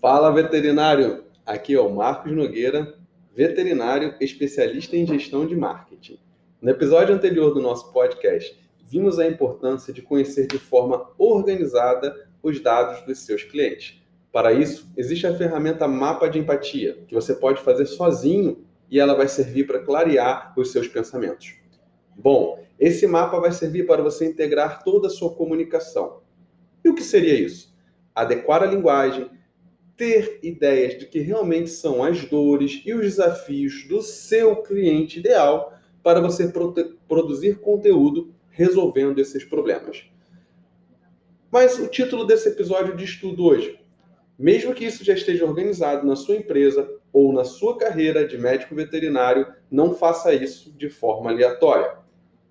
Fala veterinário, aqui é o Marcos Nogueira, veterinário especialista em gestão de marketing. No episódio anterior do nosso podcast, vimos a importância de conhecer de forma organizada os dados dos seus clientes. Para isso, existe a ferramenta Mapa de Empatia, que você pode fazer sozinho e ela vai servir para clarear os seus pensamentos. Bom, esse mapa vai servir para você integrar toda a sua comunicação. E o que seria isso? Adequar a linguagem, ter ideias de que realmente são as dores e os desafios do seu cliente ideal para você produzir conteúdo resolvendo esses problemas. Mas o título desse episódio de estudo hoje, mesmo que isso já esteja organizado na sua empresa ou na sua carreira de médico veterinário, não faça isso de forma aleatória.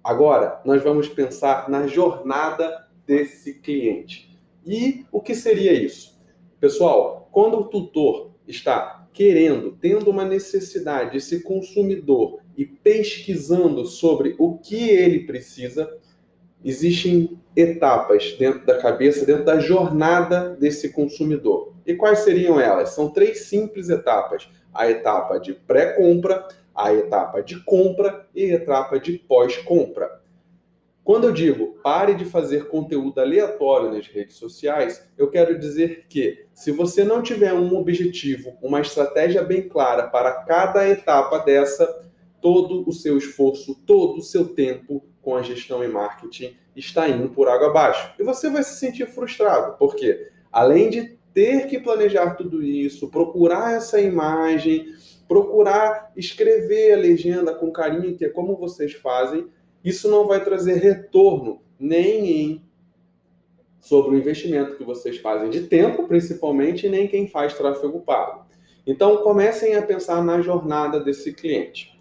Agora, nós vamos pensar na jornada desse cliente. E o que seria isso? Pessoal, quando o tutor está querendo, tendo uma necessidade, esse consumidor, e pesquisando sobre o que ele precisa, existem etapas dentro da cabeça, dentro da jornada desse consumidor. E quais seriam elas? São três simples etapas: a etapa de pré-compra, a etapa de compra e a etapa de pós-compra. Quando eu digo pare de fazer conteúdo aleatório nas redes sociais, eu quero dizer que se você não tiver um objetivo, uma estratégia bem clara para cada etapa dessa, todo o seu esforço, todo o seu tempo com a gestão e marketing está indo por água abaixo. E você vai se sentir frustrado, porque além de ter que planejar tudo isso, procurar essa imagem, procurar escrever a legenda com carinho, que é como vocês fazem, isso não vai trazer retorno nem em sobre o investimento que vocês fazem de tempo, principalmente, nem quem faz tráfego pago. Então, comecem a pensar na jornada desse cliente.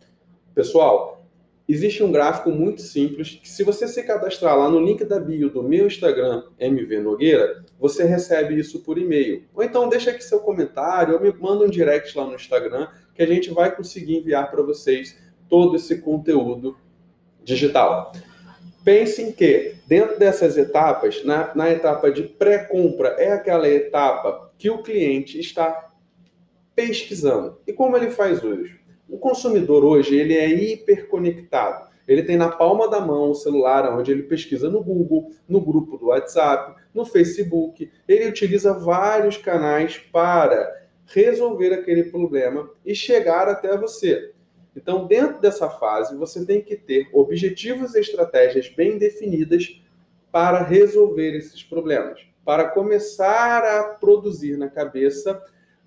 Pessoal, existe um gráfico muito simples que, se você se cadastrar lá no link da bio do meu Instagram, MV Nogueira, você recebe isso por e-mail. Ou então deixa aqui seu comentário ou me manda um direct lá no Instagram que a gente vai conseguir enviar para vocês todo esse conteúdo digital. Pensem que, dentro dessas etapas, na, na etapa de pré-compra, é aquela etapa que o cliente está pesquisando. E como ele faz hoje? O consumidor hoje ele é hiperconectado. Ele tem na palma da mão o celular onde ele pesquisa no Google, no grupo do WhatsApp, no Facebook. Ele utiliza vários canais para resolver aquele problema e chegar até você. Então, dentro dessa fase, você tem que ter objetivos e estratégias bem definidas para resolver esses problemas, para começar a produzir na cabeça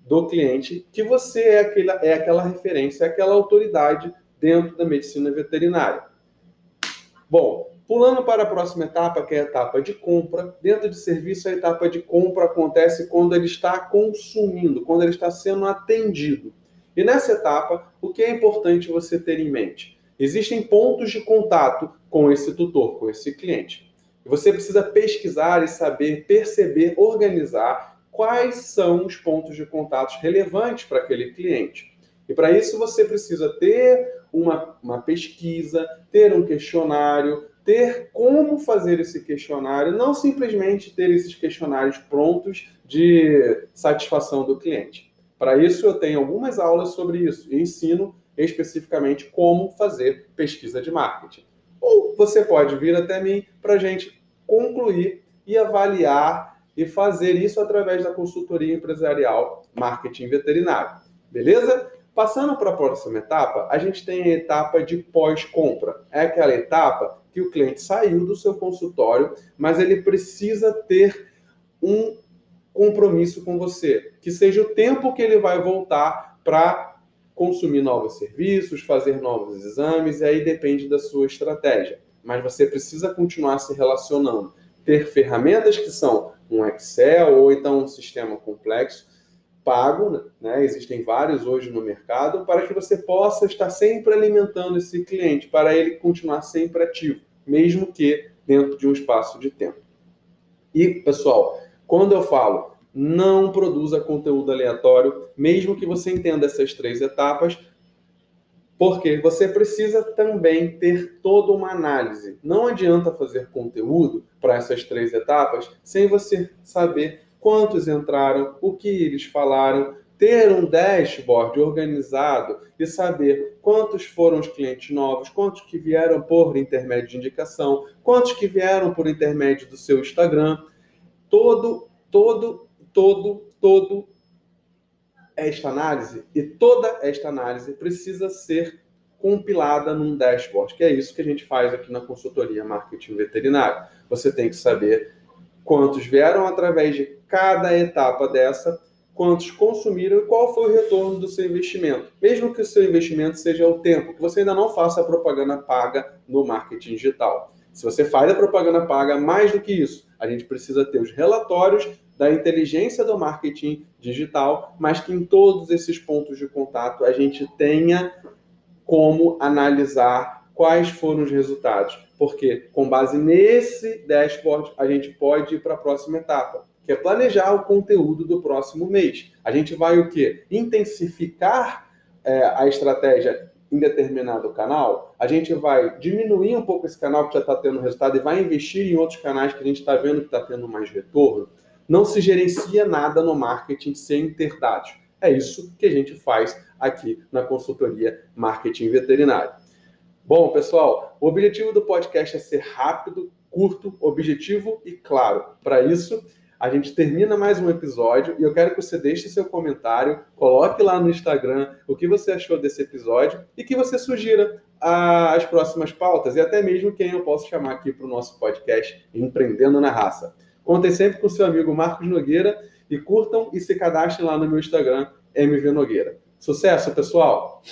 do cliente que você é aquela, é aquela referência, é aquela autoridade dentro da medicina veterinária. Bom, pulando para a próxima etapa, que é a etapa de compra. Dentro de serviço, a etapa de compra acontece quando ele está consumindo, quando ele está sendo atendido. E nessa etapa, o que é importante você ter em mente? Existem pontos de contato com esse tutor, com esse cliente. Você precisa pesquisar e saber perceber, organizar quais são os pontos de contato relevantes para aquele cliente. E para isso você precisa ter uma, uma pesquisa, ter um questionário, ter como fazer esse questionário, não simplesmente ter esses questionários prontos de satisfação do cliente. Para isso, eu tenho algumas aulas sobre isso e ensino especificamente como fazer pesquisa de marketing. Ou você pode vir até mim para a gente concluir e avaliar e fazer isso através da consultoria empresarial marketing veterinário. Beleza? Passando para a próxima etapa, a gente tem a etapa de pós-compra. É aquela etapa que o cliente saiu do seu consultório, mas ele precisa ter um compromisso com você, que seja o tempo que ele vai voltar para consumir novos serviços, fazer novos exames, e aí depende da sua estratégia. Mas você precisa continuar se relacionando, ter ferramentas que são um Excel ou então um sistema complexo pago, né? Existem vários hoje no mercado para que você possa estar sempre alimentando esse cliente para ele continuar sempre ativo, mesmo que dentro de um espaço de tempo. E, pessoal, quando eu falo não produza conteúdo aleatório, mesmo que você entenda essas três etapas, porque você precisa também ter toda uma análise. Não adianta fazer conteúdo para essas três etapas sem você saber quantos entraram, o que eles falaram, ter um dashboard organizado e saber quantos foram os clientes novos, quantos que vieram por intermédio de indicação, quantos que vieram por intermédio do seu Instagram. Todo, todo, todo, todo esta análise e toda esta análise precisa ser compilada num dashboard, que é isso que a gente faz aqui na consultoria marketing veterinário. Você tem que saber quantos vieram através de cada etapa dessa quantos consumiram e qual foi o retorno do seu investimento. Mesmo que o seu investimento seja o tempo, que você ainda não faça a propaganda paga no marketing digital. Se você faz a propaganda paga, mais do que isso, a gente precisa ter os relatórios da inteligência do marketing digital, mas que em todos esses pontos de contato a gente tenha como analisar quais foram os resultados. Porque com base nesse dashboard a gente pode ir para a próxima etapa que é planejar o conteúdo do próximo mês. A gente vai o quê? Intensificar é, a estratégia em determinado canal, a gente vai diminuir um pouco esse canal que já está tendo resultado e vai investir em outros canais que a gente está vendo que está tendo mais retorno. Não se gerencia nada no marketing sem ter dados. É isso que a gente faz aqui na consultoria Marketing Veterinário. Bom, pessoal, o objetivo do podcast é ser rápido, curto, objetivo e claro. Para isso, a gente termina mais um episódio e eu quero que você deixe seu comentário, coloque lá no Instagram o que você achou desse episódio e que você sugira as próximas pautas e até mesmo quem eu posso chamar aqui para o nosso podcast Empreendendo na Raça. Contem sempre com seu amigo Marcos Nogueira e curtam e se cadastrem lá no meu Instagram, MV Nogueira. Sucesso, pessoal!